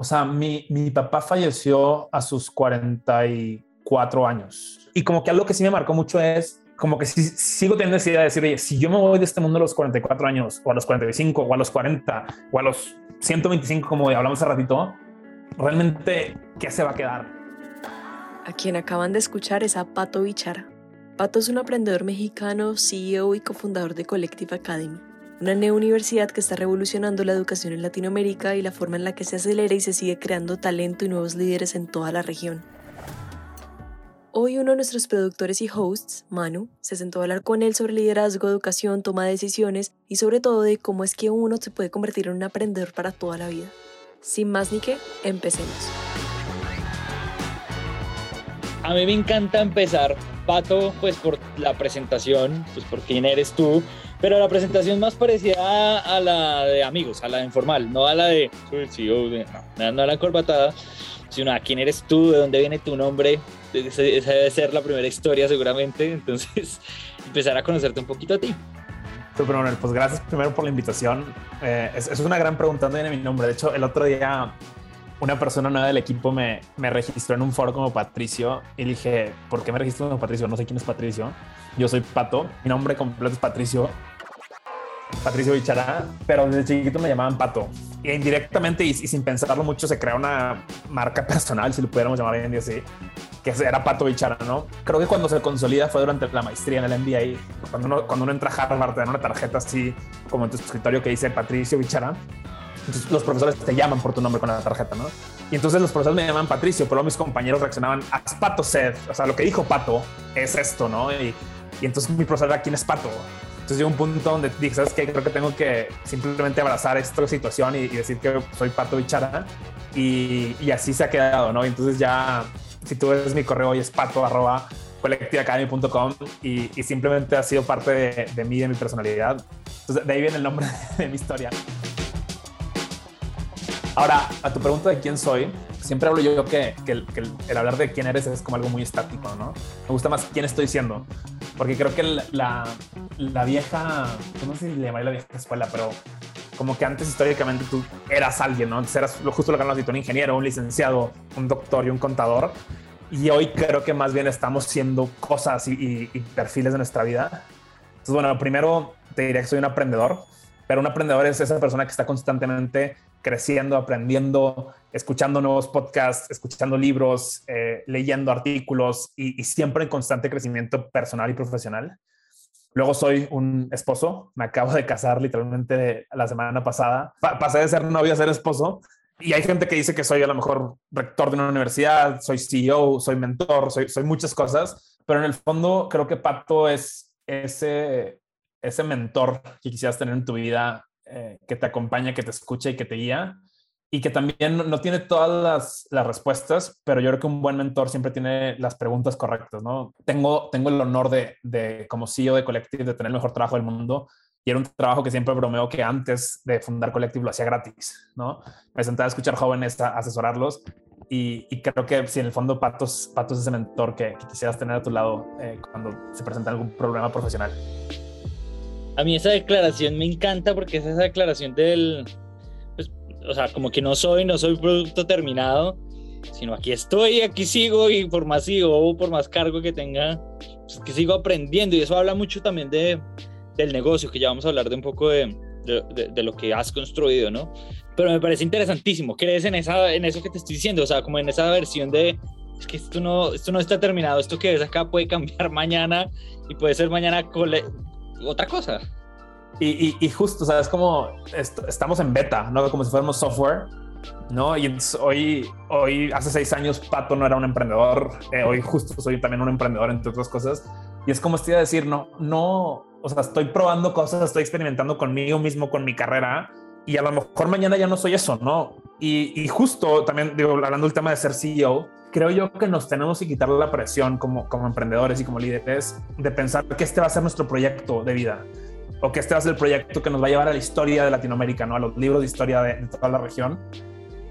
O sea, mi, mi papá falleció a sus 44 años. Y como que algo que sí me marcó mucho es como que si, sigo teniendo esa idea de decir, oye, si yo me voy de este mundo a los 44 años, o a los 45, o a los 40, o a los 125, como hablamos hace ratito, realmente, ¿qué se va a quedar? A quien acaban de escuchar es a Pato Bichara. Pato es un aprendedor mexicano, CEO y cofundador de Collective Academy, una universidad que está revolucionando la educación en Latinoamérica y la forma en la que se acelera y se sigue creando talento y nuevos líderes en toda la región. Hoy uno de nuestros productores y hosts, Manu, se sentó a hablar con él sobre liderazgo, educación, toma de decisiones y sobre todo de cómo es que uno se puede convertir en un aprendedor para toda la vida. Sin más ni que, empecemos. A mí me encanta empezar, Pato, pues por la presentación, pues por quién eres tú, pero la presentación más parecida a la de amigos, a la de informal, no a la de soy el CEO, no, no a la corbatada, sino a quién eres tú, de dónde viene tu nombre, esa debe ser la primera historia seguramente, entonces empezar a conocerte un poquito a ti. Super Manuel, pues gracias primero por la invitación. Eh, es, es, una gran pregunta, ¿dónde viene mi nombre? De hecho, el otro día una persona nueva del equipo me, me registró en un foro como Patricio y dije, ¿por qué me registro como Patricio? No sé quién es Patricio. Yo soy Pato, mi nombre completo es Patricio. Patricio Bichará, pero desde chiquito me llamaban Pato. Y indirectamente y, sin pensarlo mucho se crea una marca personal, si lo pudiéramos llamar hoy en día así, que era Pato Bichara, ¿no? Creo que cuando se consolida fue durante la maestría en el MBA, cuando uno, cuando uno entra a Harvard, te dan una tarjeta así como en tu escritorio que dice Patricio Bichara. Entonces los profesores te llaman por tu nombre con la tarjeta, ¿no? Y entonces los profesores me llaman Patricio, pero mis compañeros reaccionaban, a Pato said, o sea, lo que dijo Pato es esto, ¿no? Y, y entonces mi profesor era, ¿quién es Pato? Entonces llegó un punto donde dije, ¿sabes qué? Creo que tengo que simplemente abrazar esta situación y, y decir que soy Pato Bichara. Y, y, así se ha quedado, ¿no? Y entonces ya si tú ves mi correo y es pato arroba colectiveacademy.com y, y, simplemente ha sido parte de, de mí, de mi personalidad. Entonces, de ahí viene el nombre de mi historia. Ahora, a tu pregunta de quién soy, siempre hablo yo que, que, el, que el, hablar de quién eres es como algo muy estático, ¿no? Me gusta más quién estoy siendo, porque creo que la, la vieja, no sé si le llamaría la vieja escuela, pero como que antes históricamente tú eras alguien, ¿no? Antes eras justo lo que hablamos, un ingeniero, un licenciado, un doctor y un contador. Y hoy creo que más bien estamos siendo cosas y, perfiles de nuestra vida. Entonces, bueno, primero te diría que soy un aprendedor, pero un aprendedor es esa persona que está constantemente creciendo, aprendiendo, escuchando nuevos podcasts, escuchando libros, eh, leyendo artículos y, siempre en constante crecimiento personal y profesional. Luego soy un esposo, me acabo de casar literalmente la semana pasada. Pa pasé de ser novio a ser esposo. Y hay gente que dice que soy a lo mejor rector de una universidad, soy CEO, soy mentor, soy, soy muchas cosas, pero en el fondo creo que Pato es ese, ese mentor que quisieras tener en tu vida, eh, que te acompaña, que te escucha y que te guía y que también no tiene todas las, las, respuestas, pero yo creo que un buen mentor siempre tiene las preguntas correctas, ¿no? Tengo, tengo el honor de, de, como CEO de Collective, de tener el mejor trabajo del mundo y era un trabajo que siempre bromeo que antes de fundar Collective lo hacía gratis, ¿no? Me sentaba a escuchar jóvenes, a asesorarlos y, y creo que si en el fondo Patos, Patos es ese mentor que, que quisieras tener a tu lado eh, cuando se presenta algún problema profesional. A mí esa declaración me encanta porque es esa declaración del, o sea, como que no soy, no soy producto terminado, sino aquí estoy, aquí sigo y por más sigo, por más cargo que tenga, pues que sigo aprendiendo y eso habla mucho también de, del negocio, que ya vamos a hablar de un poco de, de, de, de lo que has construido, ¿no? Pero me parece interesantísimo, ¿crees en, esa, en eso que te estoy diciendo? O sea, como en esa versión de, es que esto no, esto no está terminado, esto que ves acá puede cambiar mañana y puede ser mañana otra cosa. Y, y, justo, o sea, es como est estamos en beta, ¿no? Como si fuéramos software, ¿no? Y hoy, hoy, hace seis años, Pato no era un emprendedor. Eh, hoy justo soy también un emprendedor, entre otras cosas. Y es como estoy a decir, no, no, o sea, estoy probando cosas, estoy experimentando conmigo mismo, con mi carrera. Y a lo mejor mañana ya no soy eso, ¿no? Y, y justo también, digo, hablando del tema de ser CEO, creo yo que nos tenemos que quitar la presión como, como emprendedores y como líderes de pensar que este va a ser nuestro proyecto de vida o que este va a ser el proyecto que nos va a llevar a la historia de Latinoamérica, ¿no? A los libros de historia de, de, toda la región.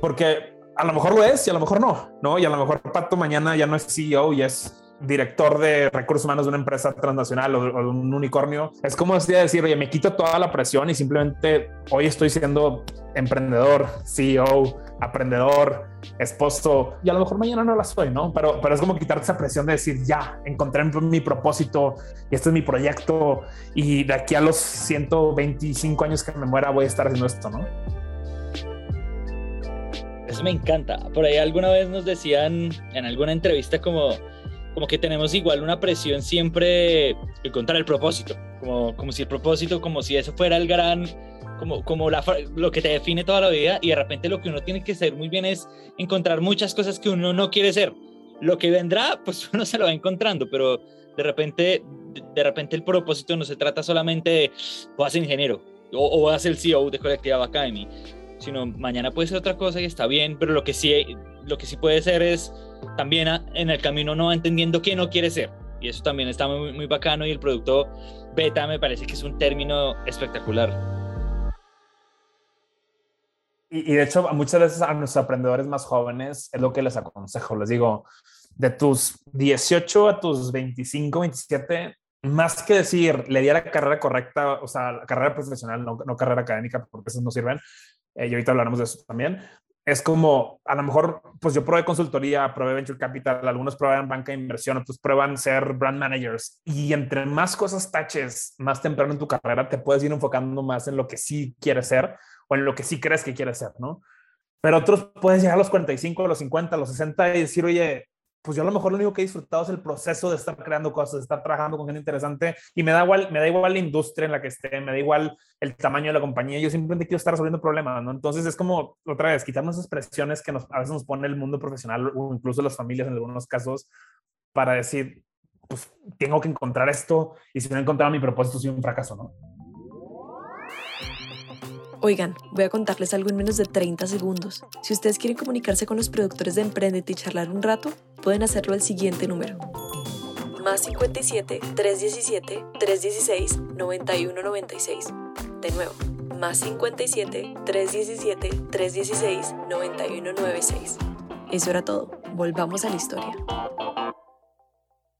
Porque a lo mejor lo es y a lo mejor no, ¿no? Y a lo mejor Pato mañana ya no es CEO y es director de recursos humanos de una empresa transnacional o, o de un unicornio. Es como decir, oye, me quito toda la presión y simplemente hoy estoy siendo emprendedor, CEO, aprendedor, esposo, y a lo mejor mañana no la soy, ¿no? Pero, pero es como quitarte esa presión de decir, ya, encontré mi propósito y este es mi proyecto y de aquí a los 125 años que me muera voy a estar haciendo esto, ¿no? Eso me encanta. Por ahí alguna vez nos decían en alguna entrevista como, como que tenemos igual una presión siempre encontrar el propósito, como, como si el propósito, como si eso fuera el gran como, como la, lo que te define toda la vida y de repente lo que uno tiene que ser muy bien es encontrar muchas cosas que uno no quiere ser. Lo que vendrá, pues uno se lo va encontrando, pero de repente, de repente el propósito no se trata solamente de voy a ser ingeniero o, o voy a ser el CEO de Collective Academy, sino mañana puede ser otra cosa y está bien, pero lo que sí, lo que sí puede ser es también en el camino no entendiendo qué no quiere ser. Y eso también está muy, muy bacano y el producto beta me parece que es un término espectacular. Y, de hecho, muchas veces a nuestros aprendedores más jóvenes es lo que les aconsejo. Les digo, de tus 18 a tus 25, 27, más que decir, le di a la carrera correcta, o sea, la carrera profesional, no, no carrera académica, porque esas no sirven, eh, y ahorita hablaremos de eso también, es como, a lo mejor, pues yo probé consultoría, probé venture capital, algunos prueban banca de inversión, otros prueban ser brand managers, y entre más cosas taches más temprano en tu carrera, te puedes ir enfocando más en lo que sí quieres ser o en lo que sí crees que quieres ser, ¿no? Pero otros puedes llegar a los 45, a los 50, a los 60 y decir, oye, pues yo a lo mejor lo único que he disfrutado es el proceso de estar creando cosas, de estar trabajando con gente interesante y me da igual, me da igual la industria en la que esté, me da igual el tamaño de la compañía, yo simplemente quiero estar resolviendo problemas, ¿no? Entonces es como, otra vez, quitarnos esas presiones que nos, a veces nos pone el mundo profesional o incluso las familias en algunos casos para decir, pues tengo que encontrar esto y si no he encontrado mi propósito, soy un fracaso, ¿no? Oigan, voy a contarles algo en menos de 30 segundos. Si ustedes quieren comunicarse con los productores de Emprendete y charlar un rato, pueden hacerlo al siguiente número. Más 57 317 316 9196. De nuevo, más 57 317 316 9196. Eso era todo. Volvamos a la historia.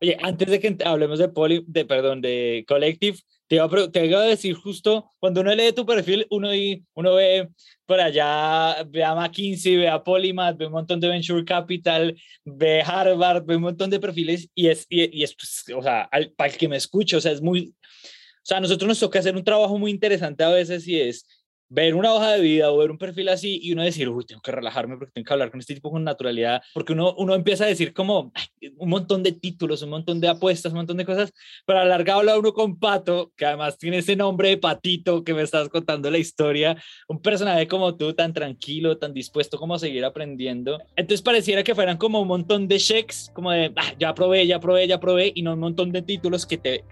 Oye, antes de que hablemos de Poli, de perdón, de Collective, te iba, a, te iba a decir justo, cuando uno lee tu perfil, uno, uno ve por allá, ve a McKinsey, ve a Polymath, ve un montón de Venture Capital, ve Harvard, ve un montón de perfiles y es, y, es pues, o sea, para el que me escucha, o sea, es muy, o sea, a nosotros nos toca hacer un trabajo muy interesante a veces y es ver una hoja de vida o ver un perfil así y uno decir, uy, tengo que relajarme porque tengo que hablar con este tipo con naturalidad, porque uno, uno empieza a decir como un montón de títulos, un montón de apuestas, un montón de cosas, pero alargado habla uno con Pato, que además tiene ese nombre de Patito que me estás contando la historia, un personaje como tú, tan tranquilo, tan dispuesto como a seguir aprendiendo. Entonces pareciera que fueran como un montón de checks, como de, ah, ya probé, ya probé, ya probé, y no un montón de títulos que te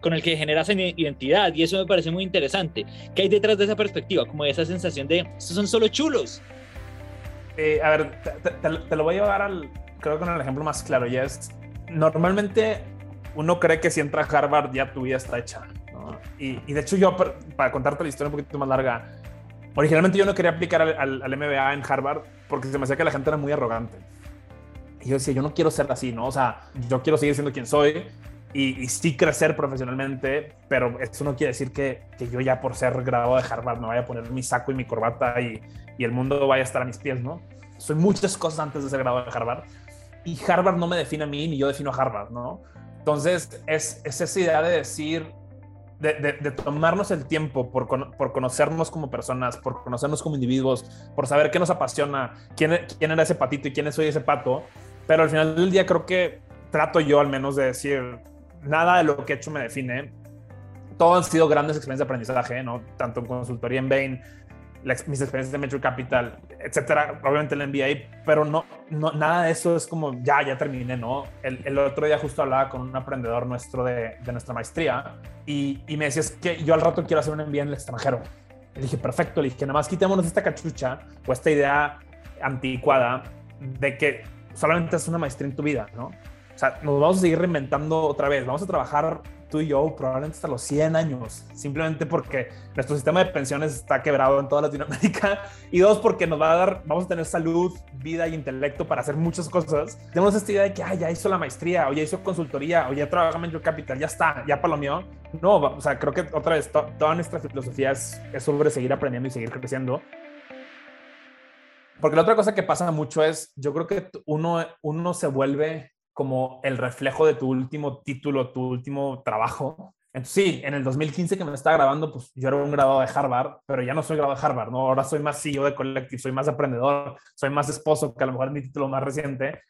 con el que generas identidad y eso me parece muy interesante. ¿Qué hay detrás de esa perspectiva? Como esa sensación de, estos son solo chulos. Eh, a ver, te, lo voy a llevar al, creo que con el ejemplo más claro, ya es, normalmente uno cree que si entra a Harvard ya tu vida está hecha. Y, y, de hecho yo, para contarte la historia un poquito más larga, originalmente yo no quería aplicar al, al, MBA en Harvard porque se me hacía que la gente era muy arrogante. Y yo decía, yo no quiero ser así, ¿no? O sea, yo quiero seguir siendo quien soy, y, sí crecer profesionalmente, pero eso no quiere decir que, que, yo ya por ser graduado de Harvard me vaya a poner mi saco y mi corbata y, y, el mundo vaya a estar a mis pies, ¿no? Soy muchas cosas antes de ser graduado de Harvard y Harvard no me define a mí ni yo defino a Harvard, ¿no? Entonces es, es esa idea de decir, de, de, tomarnos el tiempo por, por, conocernos como personas, por conocernos como individuos, por saber qué nos apasiona, quién, quién era ese patito y quién soy ese pato, pero al final del día creo que trato yo al menos de decir, nada de lo que he hecho me define. Todo han sido grandes experiencias de aprendizaje, ¿no? Tanto en consultoría en Bain, mis experiencias de Metro Capital, etcétera, obviamente el MBA, pero no, no, nada de eso es como ya, ya terminé, ¿no? El, el otro día justo hablaba con un aprendedor nuestro de, de nuestra maestría y, y, me decía, es que yo al rato quiero hacer un MBA en el extranjero. Le dije, perfecto, le dije, nada más quitémonos esta cachucha o esta idea anticuada de que solamente es una maestría en tu vida, ¿no? O sea, nos vamos a seguir reinventando otra vez. Vamos a trabajar tú y yo probablemente hasta los 100 años, simplemente porque nuestro sistema de pensiones está quebrado en toda Latinoamérica y dos, porque nos va a dar, vamos a tener salud, vida y intelecto para hacer muchas cosas. Tenemos esta idea de que, ya hizo la maestría, o ya hizo consultoría, o ya trabaja en Capital, ya está, ya palomeó. No, o sea, creo que otra vez, toda nuestra filosofía es, es sobre seguir aprendiendo y seguir creciendo Porque la otra cosa que pasa mucho es, yo creo que uno, uno se vuelve como el reflejo de tu último título, tu último trabajo. Entonces, sí, en el 2015 que me estaba grabando, pues yo era un graduado de Harvard, pero ya no soy graduado de Harvard, ¿no? Ahora soy más CEO de Collective, soy más aprendedor, soy más esposo, que a lo mejor es mi título más reciente.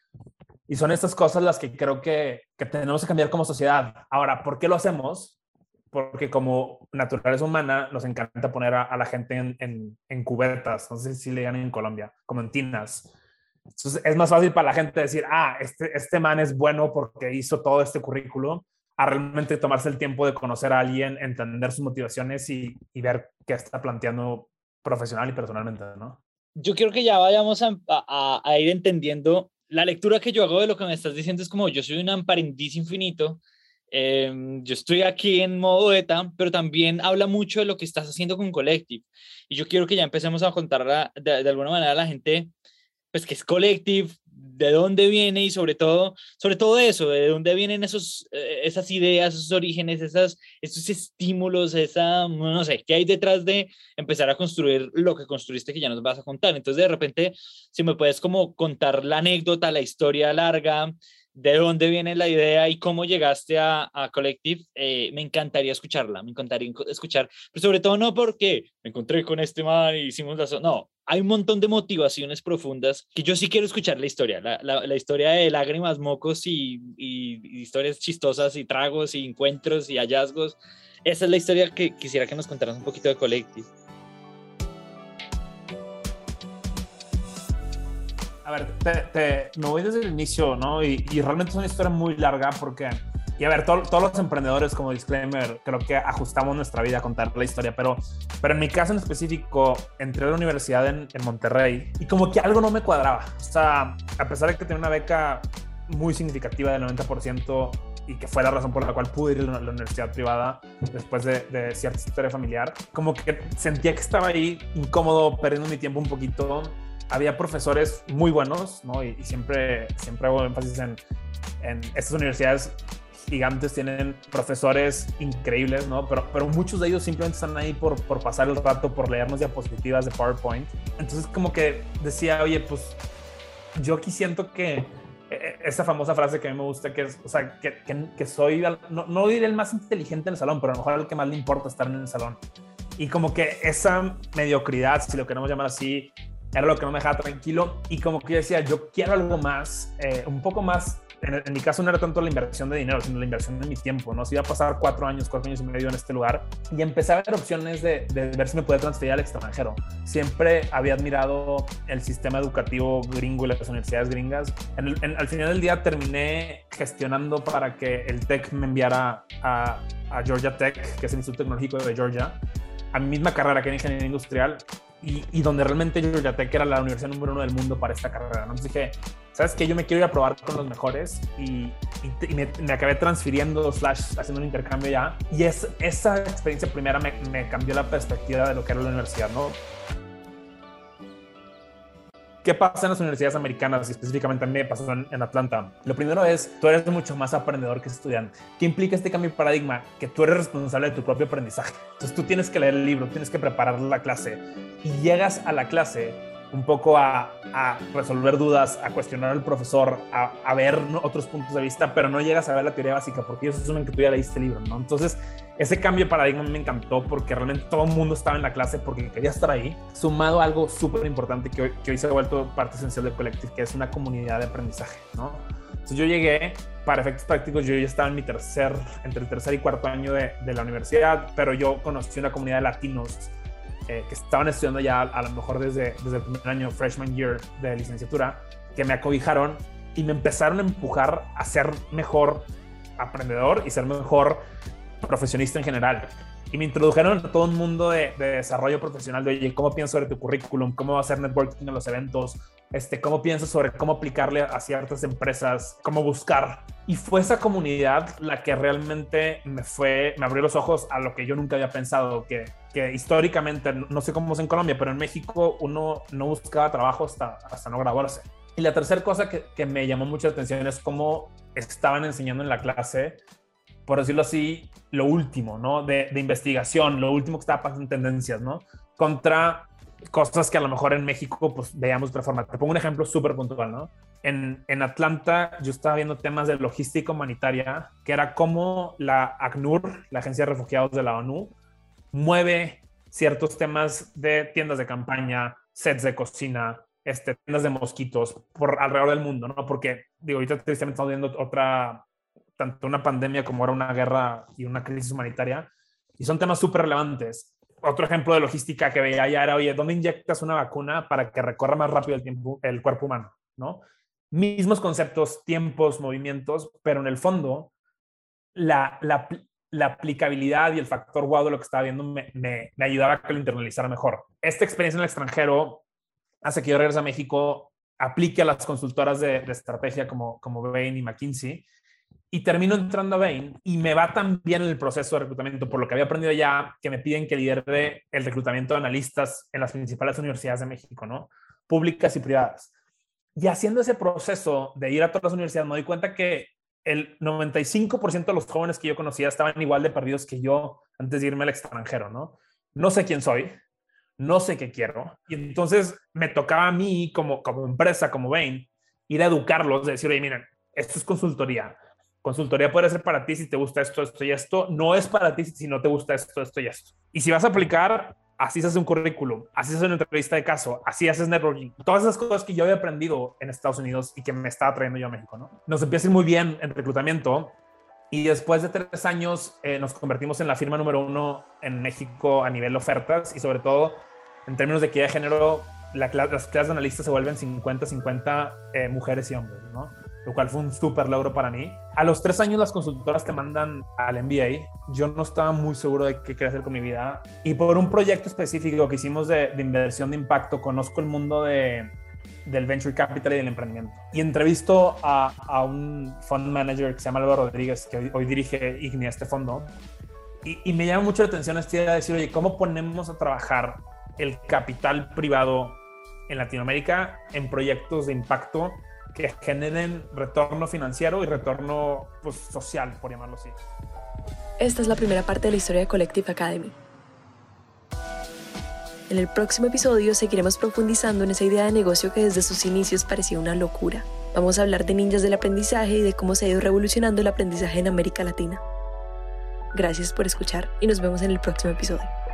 Y son estas cosas las que creo que, que tenemos que cambiar como sociedad. Ahora, ¿por qué lo hacemos? Porque como naturaleza humana nos encanta poner a, la gente en, en, en, cubetas, no sé si le llaman en Colombia, como en tinas. Entonces es más fácil para la gente decir, ah, este, este man es bueno porque hizo todo este currículo, a realmente tomarse el tiempo de conocer a alguien, entender sus motivaciones y, ver qué está planteando profesional y personalmente, ¿no? Yo quiero que ya vayamos a, ir entendiendo la lectura que yo hago de lo que me estás diciendo es como yo soy un aprendiz infinito, em, yo estoy aquí en modo beta, pero también habla mucho de lo que estás haciendo con Collective. Y yo quiero que ya empecemos a contar de, de alguna manera a la gente, pues que es Collective, de dónde viene y sobre todo, sobre todo eso, de dónde vienen esos, eh, esas ideas, esos orígenes, esas, esos estímulos, esa, no sé, qué hay detrás de empezar a construir lo que construiste que ya nos vas a contar. Entonces, de repente, si me puedes como contar la anécdota, la historia larga, de dónde viene la idea y cómo llegaste a, a Collective, eh, me encantaría escucharla, me encantaría escuchar, pero sobre todo no porque me encontré con este man y hicimos la... No, hay un montón de motivaciones profundas que yo sí quiero escuchar la historia, la, la, historia de lágrimas, mocos y, y, historias chistosas y tragos y encuentros y hallazgos. Esa es la historia que quisiera que nos contaras un poquito de Collective. A ver, te, me voy desde el inicio, ¿no? Y, realmente es una historia muy larga porque, y a ver, todos los emprendedores, como disclaimer, creo que ajustamos nuestra vida a contar la historia, pero, pero en mi caso en específico, entré a la universidad en, en Monterrey y como que algo no me cuadraba. O sea, a pesar de que tenía una beca muy significativa del 90%, y que fue la razón por la cual pude ir a la universidad privada después de, de, cierta historia familiar, como que sentía que estaba ahí incómodo, perdiendo mi tiempo un poquito había profesores muy buenos, ¿no? Y, siempre, siempre hago énfasis en, en estas universidades gigantes tienen profesores increíbles, ¿no? Pero, pero muchos de ellos simplemente están ahí por, por pasar el rato, por leernos diapositivas de PowerPoint. Entonces como que decía, oye, pues yo aquí siento que e, e, esa famosa frase que a mí me gusta, que es, o sea, que, que, soy, no, no diré el más inteligente en el salón, pero a lo mejor el que más le importa estar en el salón. Y como que esa mediocridad, si lo queremos llamar así, era lo que no me dejaba tranquilo y como que yo decía, yo quiero algo más, eh, un poco más, en, mi caso no era tanto la inversión de dinero, sino la inversión de mi tiempo, ¿no? Si iba a pasar cuatro años, cuatro años y medio en este lugar y empecé a ver opciones de, de ver si me podía transferir al extranjero. Siempre había admirado el sistema educativo gringo y las universidades gringas. al final del día terminé gestionando para que el TEC me enviara a, a Georgia Tech, que es el Instituto Tecnológico de Georgia, a mi misma carrera que era ingeniería industrial y, donde realmente Georgia Tech era la universidad número uno del mundo para esta carrera. Entonces dije, ¿sabes qué? Yo me quiero ir a probar con los mejores y, me, acabé transfiriendo, slash, haciendo un intercambio ya. Y es, esa experiencia primera me, me cambió la perspectiva de lo que era la universidad, ¿no? ¿Qué pasa en las universidades americanas y específicamente a mí me pasó en, Atlanta? Lo primero es, tú eres mucho más aprendedor que estudiante. ¿Qué implica este cambio de paradigma? Que tú eres responsable de tu propio aprendizaje. Entonces tú tienes que leer el libro, tienes que preparar la clase y llegas a la clase un poco a, resolver dudas, a cuestionar al profesor, a, ver otros puntos de vista, pero no llegas a ver la teoría básica porque ellos asumen que tú ya leíste el libro, ¿no? Entonces, ese cambio de paradigma me encantó porque realmente todo el mundo estaba en la clase porque quería estar ahí, sumado a algo súper importante que hoy, se ha vuelto parte esencial del Collective, que es una comunidad de aprendizaje, ¿no? Entonces yo llegué, para efectos prácticos, yo ya estaba en mi tercer, entre el tercer y cuarto año de la universidad, pero yo conocí una comunidad de latinos eh, que estaban estudiando ya a lo mejor desde, desde el primer año, freshman year de licenciatura, que me acobijaron y me empezaron a empujar a ser mejor aprendedor y ser mejor profesionista en general. Y me introdujeron a todo un mundo de, de desarrollo profesional de, oye, ¿cómo piensas sobre tu currículum? ¿Cómo va a hacer networking en los eventos? Este, ¿Cómo piensas sobre cómo aplicarle a ciertas empresas? ¿Cómo buscar? Y fue esa comunidad la que realmente me fue, me abrió los ojos a lo que yo nunca había pensado, que que históricamente, no sé cómo es en Colombia, pero en México uno no buscaba trabajo hasta, hasta no graduarse. Y la tercera cosa que, que me llamó mucho la atención es cómo estaban enseñando en la clase, por decirlo así, lo último, ¿no? De, investigación, lo último que estaba pasando en tendencias, ¿no? Contra cosas que a lo mejor en México pues veíamos de otra forma. Te pongo un ejemplo súper puntual, ¿no? En, en, Atlanta yo estaba viendo temas de logística humanitaria, que era cómo la ACNUR, la Agencia de Refugiados de la ONU, mueve ciertos temas de tiendas de campaña, sets de cocina, este, tiendas de mosquitos por alrededor del mundo, ¿no? Porque, digo, ahorita tristemente estamos viendo otra, tanto una pandemia como ahora una guerra y una crisis humanitaria, y son temas súper relevantes otro ejemplo de logística que veía ya era, oye, ¿dónde inyectas una vacuna para que recorra más rápido el, tiempo, el cuerpo humano? ¿no? Mismos conceptos, tiempos, movimientos, pero en el fondo, la, la, la aplicabilidad y el factor wow de lo que estaba viendo me, me, me, ayudaba a que lo internalizara mejor. Esta experiencia en el extranjero hace que yo regrese a México, aplique a las consultoras de, de estrategia como, como Bain y McKinsey y termino entrando a Bain y me va tan bien en el proceso de reclutamiento por lo que había aprendido ya que me piden que lidere el reclutamiento de analistas en las principales universidades de México, ¿no? Públicas y privadas. Y haciendo ese proceso de ir a todas las universidades, me doy cuenta que el 95% de los jóvenes que yo conocía estaban igual de perdidos que yo antes de irme al extranjero, ¿no? No sé quién soy, no sé qué quiero. Y entonces me tocaba a mí como, como empresa, como Bain, ir a educarlos, de decir, oye, miren, esto es consultoría Consultoría puede ser para ti si te gusta esto, esto y esto. No es para ti si no te gusta esto, esto y esto. Y si vas a aplicar, así se hace un currículum, así se hace una entrevista de caso, así haces networking. Todas esas cosas que yo había aprendido en Estados Unidos y que me estaba trayendo yo a México, ¿no? Nos empieza muy bien en reclutamiento y después de tres años eh, nos convertimos en la firma número uno en México a nivel ofertas y sobre todo en términos de equidad de género, la, las clases de analistas se vuelven 50-50 eh, mujeres y hombres, ¿no? Lo cual fue un súper logro para mí. A los tres años las consultoras te mandan al MBA. Yo no estaba muy seguro de qué quería hacer con mi vida. Y por un proyecto específico que hicimos de, inversión de impacto, conozco el mundo de, del venture capital y del emprendimiento. Y entrevisto a, a, un fund manager que se llama Álvaro Rodríguez, que hoy, hoy dirige IGNI, este fondo. Y, y, me llama mucho la atención esta idea de decir, oye, ¿cómo ponemos a trabajar el capital privado en Latinoamérica en proyectos de impacto que generen retorno financiero y retorno pues, social, por llamarlo así. Esta es la primera parte de la historia de Collective Academy. En el próximo episodio seguiremos profundizando en esa idea de negocio que desde sus inicios parecía una locura. Vamos a hablar de ninjas del aprendizaje y de cómo se ha ido revolucionando el aprendizaje en América Latina. Gracias por escuchar y nos vemos en el próximo episodio.